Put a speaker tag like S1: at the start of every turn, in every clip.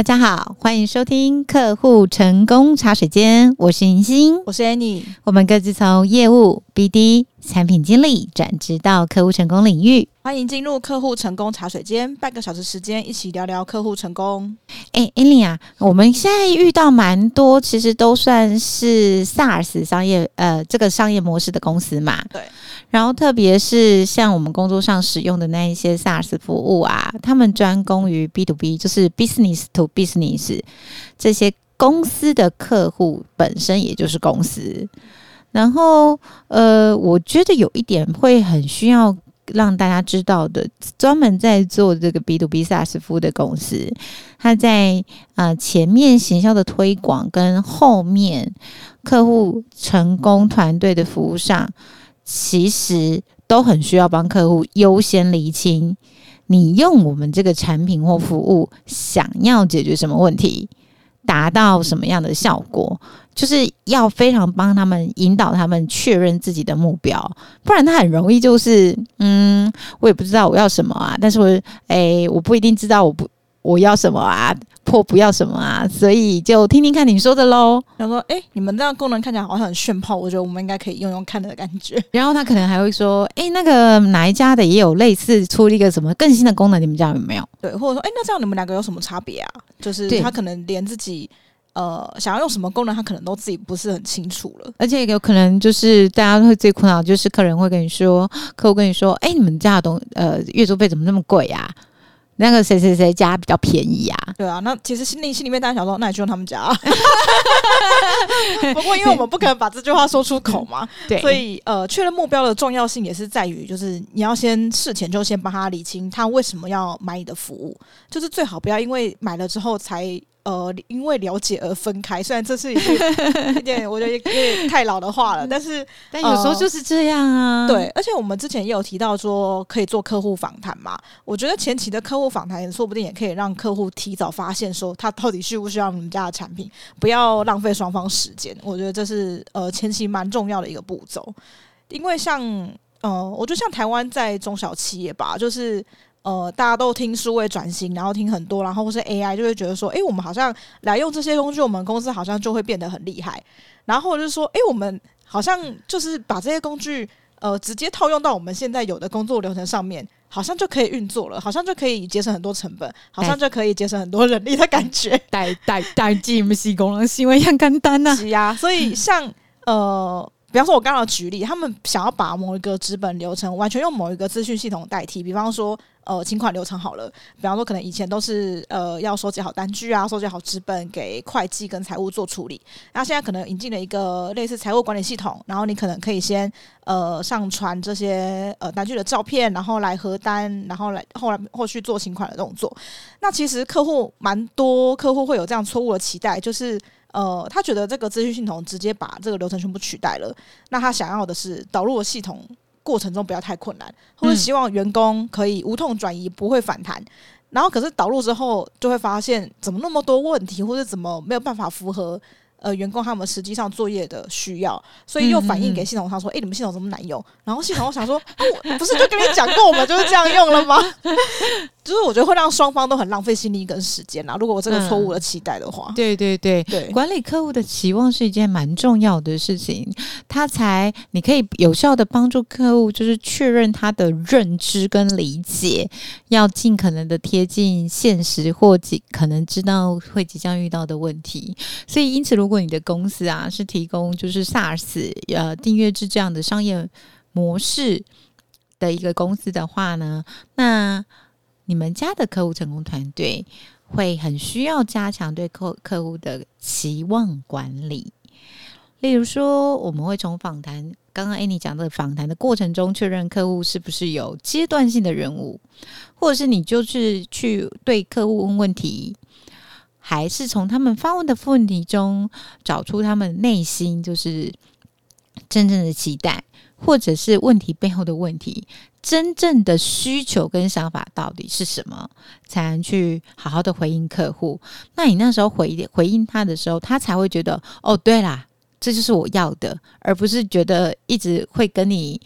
S1: 大家好，欢迎收听客户成功茶水间，我是银星，
S2: 我是 Annie，
S1: 我们各自从业务、BD、产品经理转职到客户成功领域。
S2: 欢迎进入客户成功茶水间，半个小时时间一起聊聊客户成功。
S1: 哎，Annie 啊，我们现在遇到蛮多，其实都算是 SaaS 商业，呃，这个商业模式的公司嘛。
S2: 对。
S1: 然后，特别是像我们工作上使用的那一些 SaaS 服务啊，他们专攻于 B to B，就是 Business to Business 这些公司的客户本身也就是公司。然后，呃，我觉得有一点会很需要让大家知道的，专门在做这个 B to B SaaS 服务的公司，它在呃前面行销的推广跟后面客户成功团队的服务上。其实都很需要帮客户优先厘清，你用我们这个产品或服务想要解决什么问题，达到什么样的效果，就是要非常帮他们引导他们确认自己的目标，不然他很容易就是，嗯，我也不知道我要什么啊，但是我，哎，我不一定知道我不。我要什么啊？或不要什么啊？所以就听听看你说的喽。
S2: 他说：“哎、欸，你们这样功能看起来好像很炫炮，我觉得我们应该可以用用看的感觉。”
S1: 然后他可能还会说：“哎、欸，那个哪一家的也有类似出了一个什么更新的功能，你们家有没有？”
S2: 对，或者说：“哎、欸，那这样你们两个有什么差别啊？”就是他可能连自己呃想要用什么功能，他可能都自己不是很清楚了。
S1: 而且有可能就是大家会最苦恼，就是客人会跟你说，客户跟你说：“哎、欸，你们家的东呃月租费怎么那么贵呀？”那个谁谁谁家比较便宜啊？
S2: 对啊，那其实心里心里面当然想说，那你就用他们家。不过因为我们不可能把这句话说出口嘛，对，所以呃，确认目标的重要性也是在于，就是你要先事前就先帮他理清他为什么要买你的服务，就是最好不要因为买了之后才。呃，因为了解而分开，虽然这是一 点，我觉得有点太老的话了，但是
S1: 但有时候就是这样啊。
S2: 呃、对，而且我们之前也有提到说可以做客户访谈嘛，我觉得前期的客户访谈说不定也可以让客户提早发现说他到底需不需要你们家的产品，不要浪费双方时间。我觉得这是呃前期蛮重要的一个步骤，因为像呃，我觉得像台湾在中小企业吧，就是。呃，大家都听数位转型，然后听很多，然后或是 AI，就会觉得说，诶，我们好像来用这些工具，我们公司好像就会变得很厉害。然后就是说，诶，我们好像就是把这些工具，呃，直接套用到我们现在有的工作流程上面，好像就可以运作了，好像就可以节省很多成本，好像就可以节省很多人力的感觉。
S1: 代代代进不是功能行为很简单呐。
S2: 是呀，所以像呃。比方说，我刚刚举例，他们想要把某一个资本流程完全用某一个资讯系统代替。比方说，呃，请款流程好了，比方说，可能以前都是呃要收集好单据啊，收集好资本给会计跟财务做处理。那现在可能引进了一个类似财务管理系统，然后你可能可以先呃上传这些呃单据的照片，然后来核单，然后来后来后续做请款的动作。那其实客户蛮多，客户会有这样错误的期待，就是。呃，他觉得这个资讯系统直接把这个流程全部取代了，那他想要的是导入的系统过程中不要太困难，或者希望员工可以无痛转移，不会反弹。然后可是导入之后就会发现怎么那么多问题，或者怎么没有办法符合。呃，员工他们实际上作业的需要，所以又反映给系统上说：“诶、你们系统怎么难用？”然后系统我想说：“哦，不是就跟你讲过，我们就是这样用了吗？”就是我觉得会让双方都很浪费心力跟时间啦。如果我这个错误的期待的话，
S1: 嗯、对对对对，管理客户的期望是一件蛮重要的事情，他才你可以有效的帮助客户，就是确认他的认知跟理解，要尽可能的贴近现实，或即可能知道会即将遇到的问题。所以因此如如果你的公司啊是提供就是 SaaS 呃订阅制这样的商业模式的一个公司的话呢，那你们家的客户成功团队会很需要加强对客客户的期望管理。例如说，我们会从访谈，刚刚艾妮讲的访谈的过程中，确认客户是不是有阶段性的任务，或者是你就是去对客户问问题。还是从他们发问的问题中找出他们内心就是真正的期待，或者是问题背后的问题，真正的需求跟想法到底是什么，才能去好好的回应客户。那你那时候回回应他的时候，他才会觉得哦，对啦，这就是我要的，而不是觉得一直会跟你，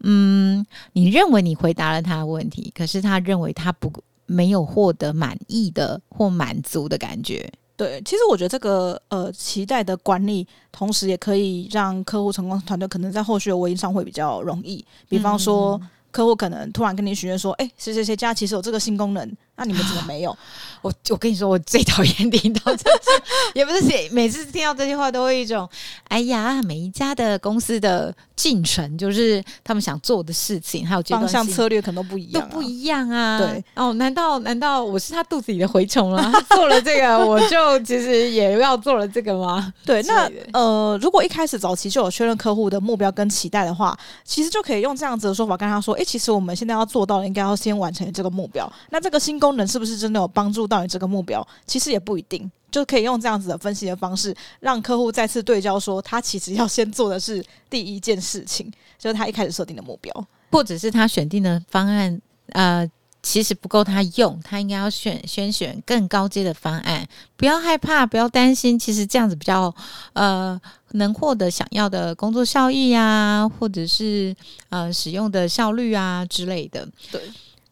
S1: 嗯，你认为你回答了他的问题，可是他认为他不。没有获得满意的或满足的感觉。
S2: 对，其实我觉得这个呃期待的管理，同时也可以让客户成功团队可能在后续的维营上会比较容易。比方说，嗯、客户可能突然跟你许愿说：“哎，谁谁谁家其实有这个新功能。”那你们怎么没有？
S1: 我我跟你说，我最讨厌听到这些，也不是写，每次听到这句话都会一种，哎呀，每一家的公司的进程就是他们想做的事情，还有
S2: 方向策略可能都不一样，
S1: 都不一样啊。
S2: 对
S1: 哦，难道难道我是他肚子里的蛔虫了？他做了这个，我就其实也要做了这个吗？
S2: 对，那呃，如果一开始早期就有确认客户的目标跟期待的话，其实就可以用这样子的说法跟他说，哎，其实我们现在要做到的，应该要先完成这个目标。那这个新功能是不是真的有帮助到你这个目标？其实也不一定，就可以用这样子的分析的方式，让客户再次对焦，说他其实要先做的是第一件事情，就是他一开始设定的目标，
S1: 或者是他选定的方案，呃，其实不够他用，他应该要选先选更高阶的方案。不要害怕，不要担心，其实这样子比较呃能获得想要的工作效益啊，或者是呃使用的效率啊之类的，
S2: 对。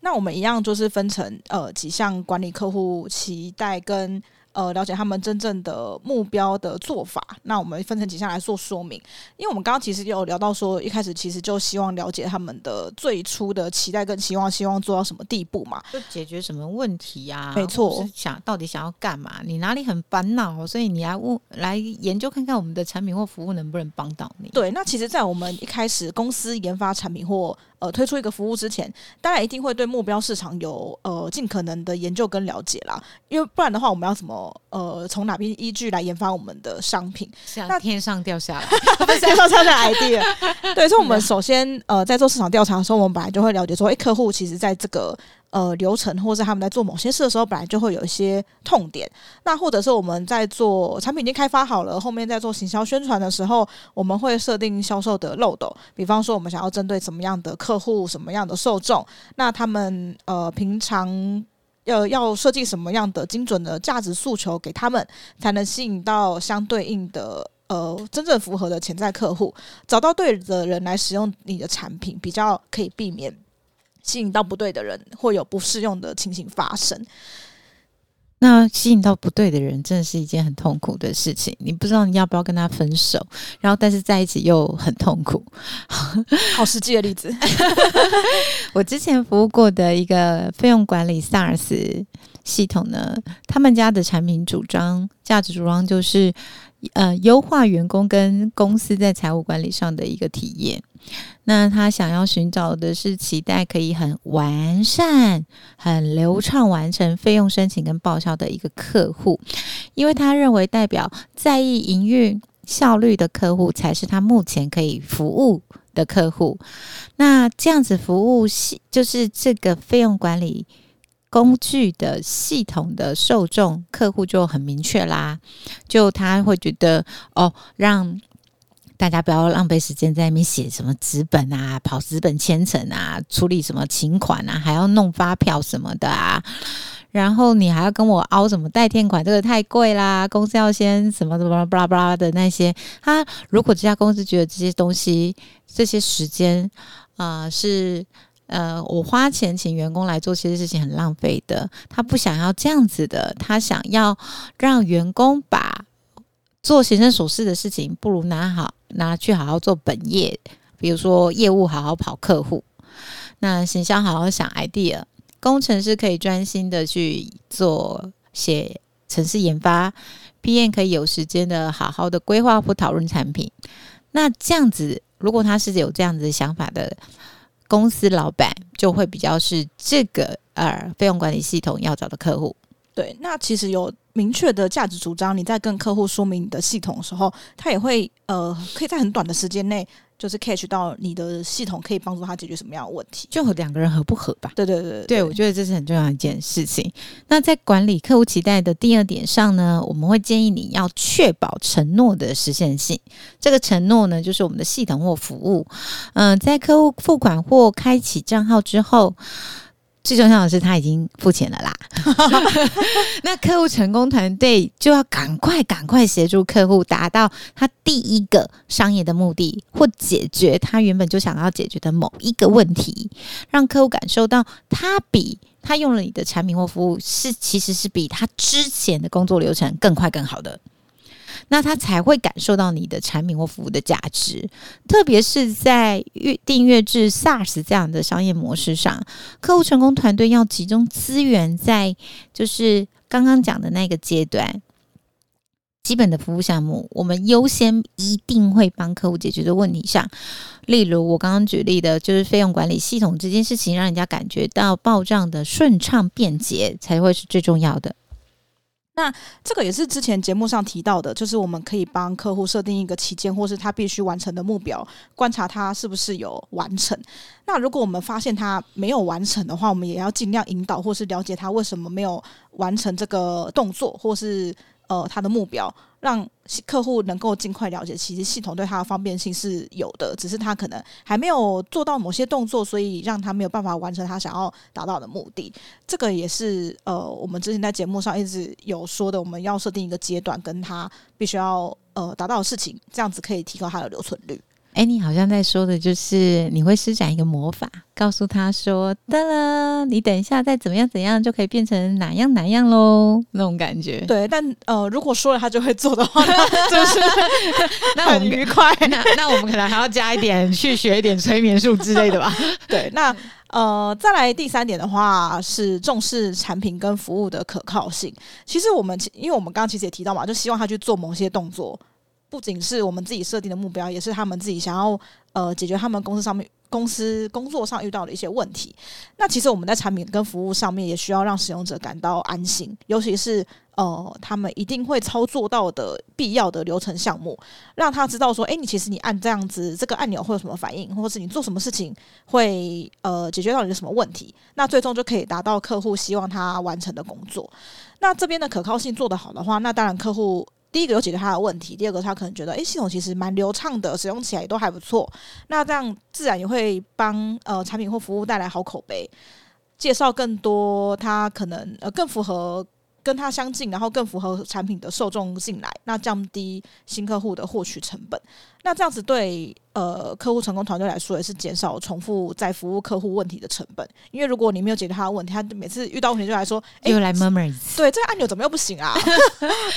S2: 那我们一样就是分成呃几项管理客户期待跟。呃，了解他们真正的目标的做法，那我们分成几项来做说明。因为我们刚刚其实有聊到说，一开始其实就希望了解他们的最初的期待跟期望，希望做到什么地步嘛？
S1: 就解决什么问题呀？
S2: 没错，
S1: 想到底想要干嘛？你哪里很烦恼？所以你来问来研究看看我们的产品或服务能不能帮到你？
S2: 对，那其实，在我们一开始公司研发产品或呃推出一个服务之前，当然一定会对目标市场有呃尽可能的研究跟了解啦，因为不然的话，我们要怎么？呃，从哪边依据来研发我们的商品？
S1: 那天上掉下来，
S2: 天上掉下来 idea。对，所以我们首先呃，在做市场调查的时候，我们本来就会了解说，哎，客户其实在这个呃流程，或者是他们在做某些事的时候，本来就会有一些痛点。那或者是我们在做产品已经开发好了，后面在做行销宣传的时候，我们会设定销售的漏斗。比方说，我们想要针对什么样的客户，什么样的受众，那他们呃平常。要要设计什么样的精准的价值诉求给他们，才能吸引到相对应的呃真正符合的潜在客户，找到对的人来使用你的产品，比较可以避免吸引到不对的人，会有不适用的情形发生。
S1: 那吸引到不对的人，真的是一件很痛苦的事情。你不知道你要不要跟他分手，然后但是在一起又很痛苦。
S2: 好实际的例子，
S1: 我之前服务过的一个费用管理 SaaS 系统呢，他们家的产品主张价值主张就是，呃，优化员工跟公司在财务管理上的一个体验。那他想要寻找的是期待可以很完善、很流畅完成费用申请跟报销的一个客户，因为他认为代表在意营运效率的客户才是他目前可以服务的客户。那这样子服务系就是这个费用管理工具的系统的受众客户就很明确啦，就他会觉得哦，让。大家不要浪费时间在那边写什么纸本啊，跑纸本签成啊，处理什么请款啊，还要弄发票什么的啊。然后你还要跟我凹什么代垫款，这个太贵啦。公司要先什么什么巴拉巴拉的那些。他如果这家公司觉得这些东西、这些时间啊、是呃我花钱请员工来做这些事情很浪费的，他不想要这样子的，他想要让员工把做行政琐事的事情，不如拿好。拿去好好做本业，比如说业务好好跑客户，那行销好好想 idea，工程师可以专心的去做写程式研发，PM 可以有时间的好好的规划或讨论产品。那这样子，如果他是有这样子的想法的公司老板，就会比较是这个呃费用管理系统要找的客户。
S2: 对，那其实有明确的价值主张，你在跟客户说明你的系统的时候，他也会呃，可以在很短的时间内，就是 catch 到你的系统可以帮助他解决什么样的问题，
S1: 就和两个人合不合吧？
S2: 对对对对，
S1: 对，我觉得这是很重要一件事情。那在管理客户期待的第二点上呢，我们会建议你要确保承诺的实现性。这个承诺呢，就是我们的系统或服务，嗯、呃，在客户付款或开启账号之后。最重要的是他已经付钱了啦。那客户成功团队就要赶快赶快协助客户达到他第一个商业的目的，或解决他原本就想要解决的某一个问题，让客户感受到他比他用了你的产品或服务是其实是比他之前的工作流程更快更好的。那他才会感受到你的产品或服务的价值，特别是在月订阅制 SaaS 这样的商业模式上，客户成功团队要集中资源在就是刚刚讲的那个阶段，基本的服务项目，我们优先一定会帮客户解决的问题上，例如我刚刚举例的，就是费用管理系统这件事情，让人家感觉到报账的顺畅便捷，才会是最重要的。
S2: 那这个也是之前节目上提到的，就是我们可以帮客户设定一个期间，或是他必须完成的目标，观察他是不是有完成。那如果我们发现他没有完成的话，我们也要尽量引导，或是了解他为什么没有完成这个动作，或是。呃，他的目标让客户能够尽快了解，其实系统对他的方便性是有的，只是他可能还没有做到某些动作，所以让他没有办法完成他想要达到的目的。这个也是呃，我们之前在节目上一直有说的，我们要设定一个阶段，跟他必须要呃达到的事情，这样子可以提高他的留存率。
S1: 哎，你好像在说的就是你会施展一个魔法，告诉他说：“得了，你等一下再怎么样怎样，就可以变成哪样哪样喽。”那种感觉。
S2: 对，但呃，如果说了他就会做的话，就是 那很愉快。
S1: 那那我们可能还要加一点去学一点催眠术之类的吧。
S2: 对，那呃，再来第三点的话是重视产品跟服务的可靠性。其实我们因为我们刚刚其实也提到嘛，就希望他去做某些动作。不仅是我们自己设定的目标，也是他们自己想要呃解决他们公司上面公司工作上遇到的一些问题。那其实我们在产品跟服务上面也需要让使用者感到安心，尤其是呃他们一定会操作到的必要的流程项目，让他知道说，诶，你其实你按这样子这个按钮会有什么反应，或是你做什么事情会呃解决到你的什么问题，那最终就可以达到客户希望他完成的工作。那这边的可靠性做得好的话，那当然客户。第一个有解决他的问题，第二个他可能觉得，诶，系统其实蛮流畅的，使用起来都还不错。那这样自然也会帮呃产品或服务带来好口碑，介绍更多他可能呃更符合。跟他相近，然后更符合产品的受众进来，那降低新客户的获取成本。那这样子对呃客户成功团队来说，也是减少重复在服务客户问题的成本。因为如果你没有解决他的问题，他每次遇到问题就来说，
S1: 又来 murmur。
S2: 对，这个按钮怎么又不行啊？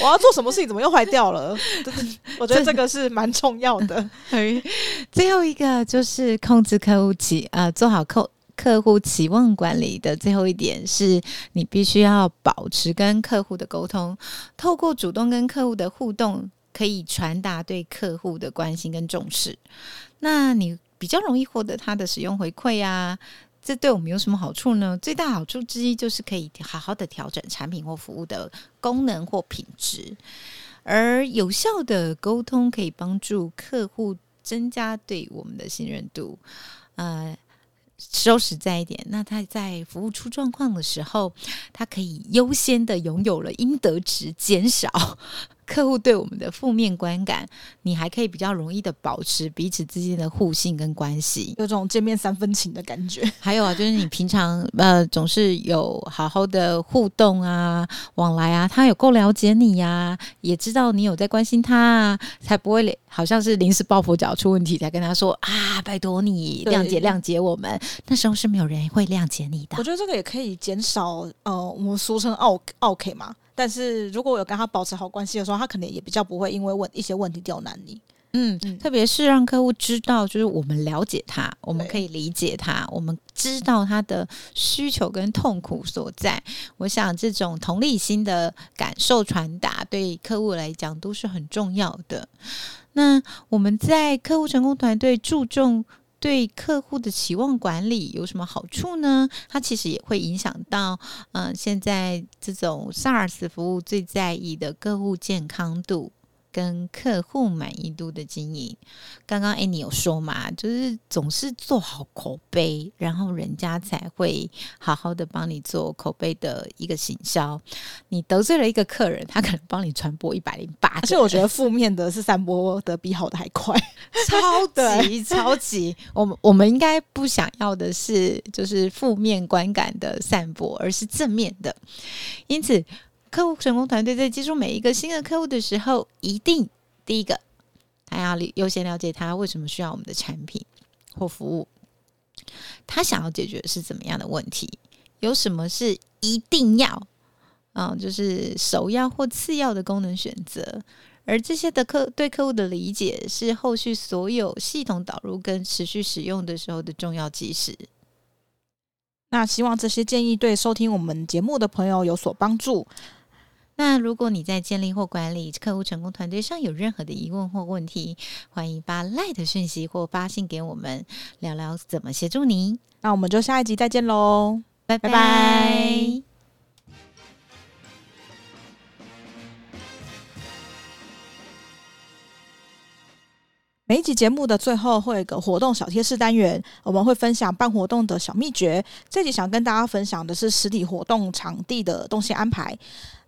S2: 我要做什么事情怎么又坏掉了？我觉得这个是蛮重要的。
S1: 最后一个就是控制客户期，呃，做好客。客户期望管理的最后一点是，你必须要保持跟客户的沟通，透过主动跟客户的互动，可以传达对客户的关心跟重视。那你比较容易获得他的使用回馈啊，这对我们有什么好处呢？最大好处之一就是可以好好的调整产品或服务的功能或品质，而有效的沟通可以帮助客户增加对我们的信任度，呃。收实在一点，那他在服务出状况的时候，他可以优先的拥有了应得值，减少。客户对我们的负面观感，你还可以比较容易的保持彼此之间的互信跟关系，
S2: 有种见面三分情的感觉。
S1: 还有啊，就是你平常呃总是有好好的互动啊、往来啊，他有够了解你呀、啊，也知道你有在关心他啊，才不会好像是临时抱佛脚出问题才跟他说啊，拜托你谅解谅解我们。那时候是没有人会谅解你的。
S2: 我觉得这个也可以减少呃，我们俗称奥奥 K 嘛。但是如果我有跟他保持好关系的时候，他可能也比较不会因为问一些问题刁难你。
S1: 嗯，嗯，特别是让客户知道，就是我们了解他，我们可以理解他，我们知道他的需求跟痛苦所在。我想这种同理心的感受传达，对客户来讲都是很重要的。那我们在客户成功团队注重。对客户的期望管理有什么好处呢？它其实也会影响到，嗯、现在这种 SaaS 服务最在意的客户健康度跟客户满意度的经营。刚刚 Annie 有说嘛，就是总是做好口碑，然后人家才会好好的帮你做口碑的一个行销。你得罪了一个客人，他可能帮你传播一百零八。
S2: 而且我觉得负面的是散播的比好的还快，
S1: 超级超级。我们我们应该不想要的是就是负面观感的散播，而是正面的。因此，客户成功团队在接触每一个新的客户的时候，一定第一个，他要优先了解他为什么需要我们的产品或服务，他想要解决的是怎么样的问题，有什么是一定要，嗯，就是首要或次要的功能选择，而这些的客对客户的理解，是后续所有系统导入跟持续使用的时候的重要基石。
S2: 那希望这些建议对收听我们节目的朋友有所帮助。
S1: 那如果你在建立或管理客户成功团队上有任何的疑问或问题，欢迎发 LINE 的讯息或发信给我们，聊聊怎么协助你。
S2: 那我们就下一集再见喽，
S1: 拜拜。拜拜。
S2: 每一集节目的最后会有一个活动小贴士单元，我们会分享办活动的小秘诀。这集想跟大家分享的是实体活动场地的动线安排。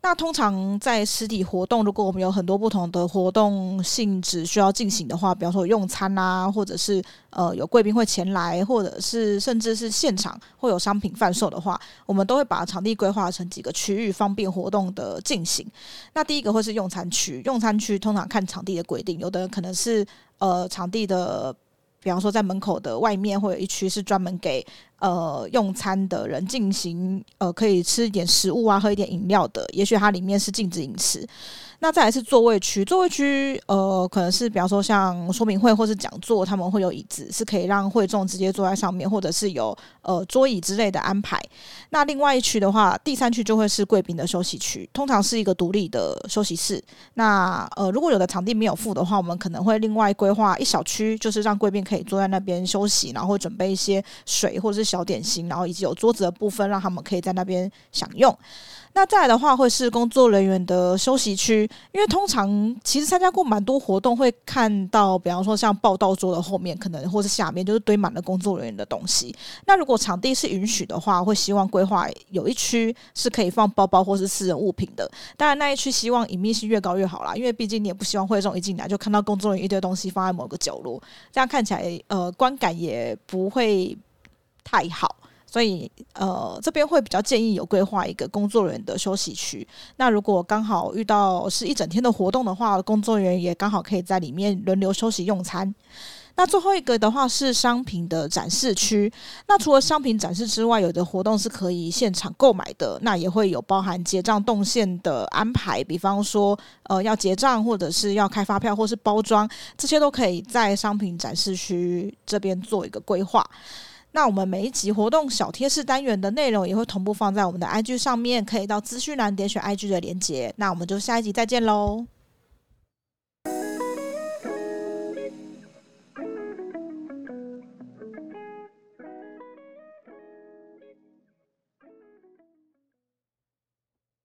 S2: 那通常在实体活动，如果我们有很多不同的活动性质需要进行的话，比方说用餐啊，或者是呃有贵宾会前来，或者是甚至是现场会有商品贩售的话，我们都会把场地规划成几个区域，方便活动的进行。那第一个会是用餐区，用餐区通常看场地的规定，有的人可能是呃场地的，比方说在门口的外面会有一区是专门给。呃，用餐的人进行呃，可以吃一点食物啊，喝一点饮料的，也许它里面是禁止饮食。那再来是座位区，座位区呃，可能是比方说像说明会或是讲座，他们会有椅子，是可以让会众直接坐在上面，或者是有呃桌椅之类的安排。那另外一区的话，第三区就会是贵宾的休息区，通常是一个独立的休息室。那呃，如果有的场地没有附的话，我们可能会另外规划一小区，就是让贵宾可以坐在那边休息，然后准备一些水或者是小点心，然后以及有桌子的部分，让他们可以在那边享用。那再来的话，会是工作人员的休息区，因为通常其实参加过蛮多活动，会看到，比方说像报道桌的后面，可能或是下面就是堆满了工作人员的东西。那如果场地是允许的话，会希望规划有一区是可以放包包或是私人物品的。当然，那一区希望隐秘性越高越好啦，因为毕竟你也不希望会众一进来就看到工作人员一堆东西放在某个角落，这样看起来呃观感也不会太好。所以，呃，这边会比较建议有规划一个工作人员的休息区。那如果刚好遇到是一整天的活动的话，工作人员也刚好可以在里面轮流休息用餐。那最后一个的话是商品的展示区。那除了商品展示之外，有的活动是可以现场购买的，那也会有包含结账动线的安排，比方说，呃，要结账或者是要开发票或是包装，这些都可以在商品展示区这边做一个规划。那我们每一集活动小贴士单元的内容也会同步放在我们的 IG 上面，可以到资讯栏点选 IG 的连接。那我们就下一集再见喽。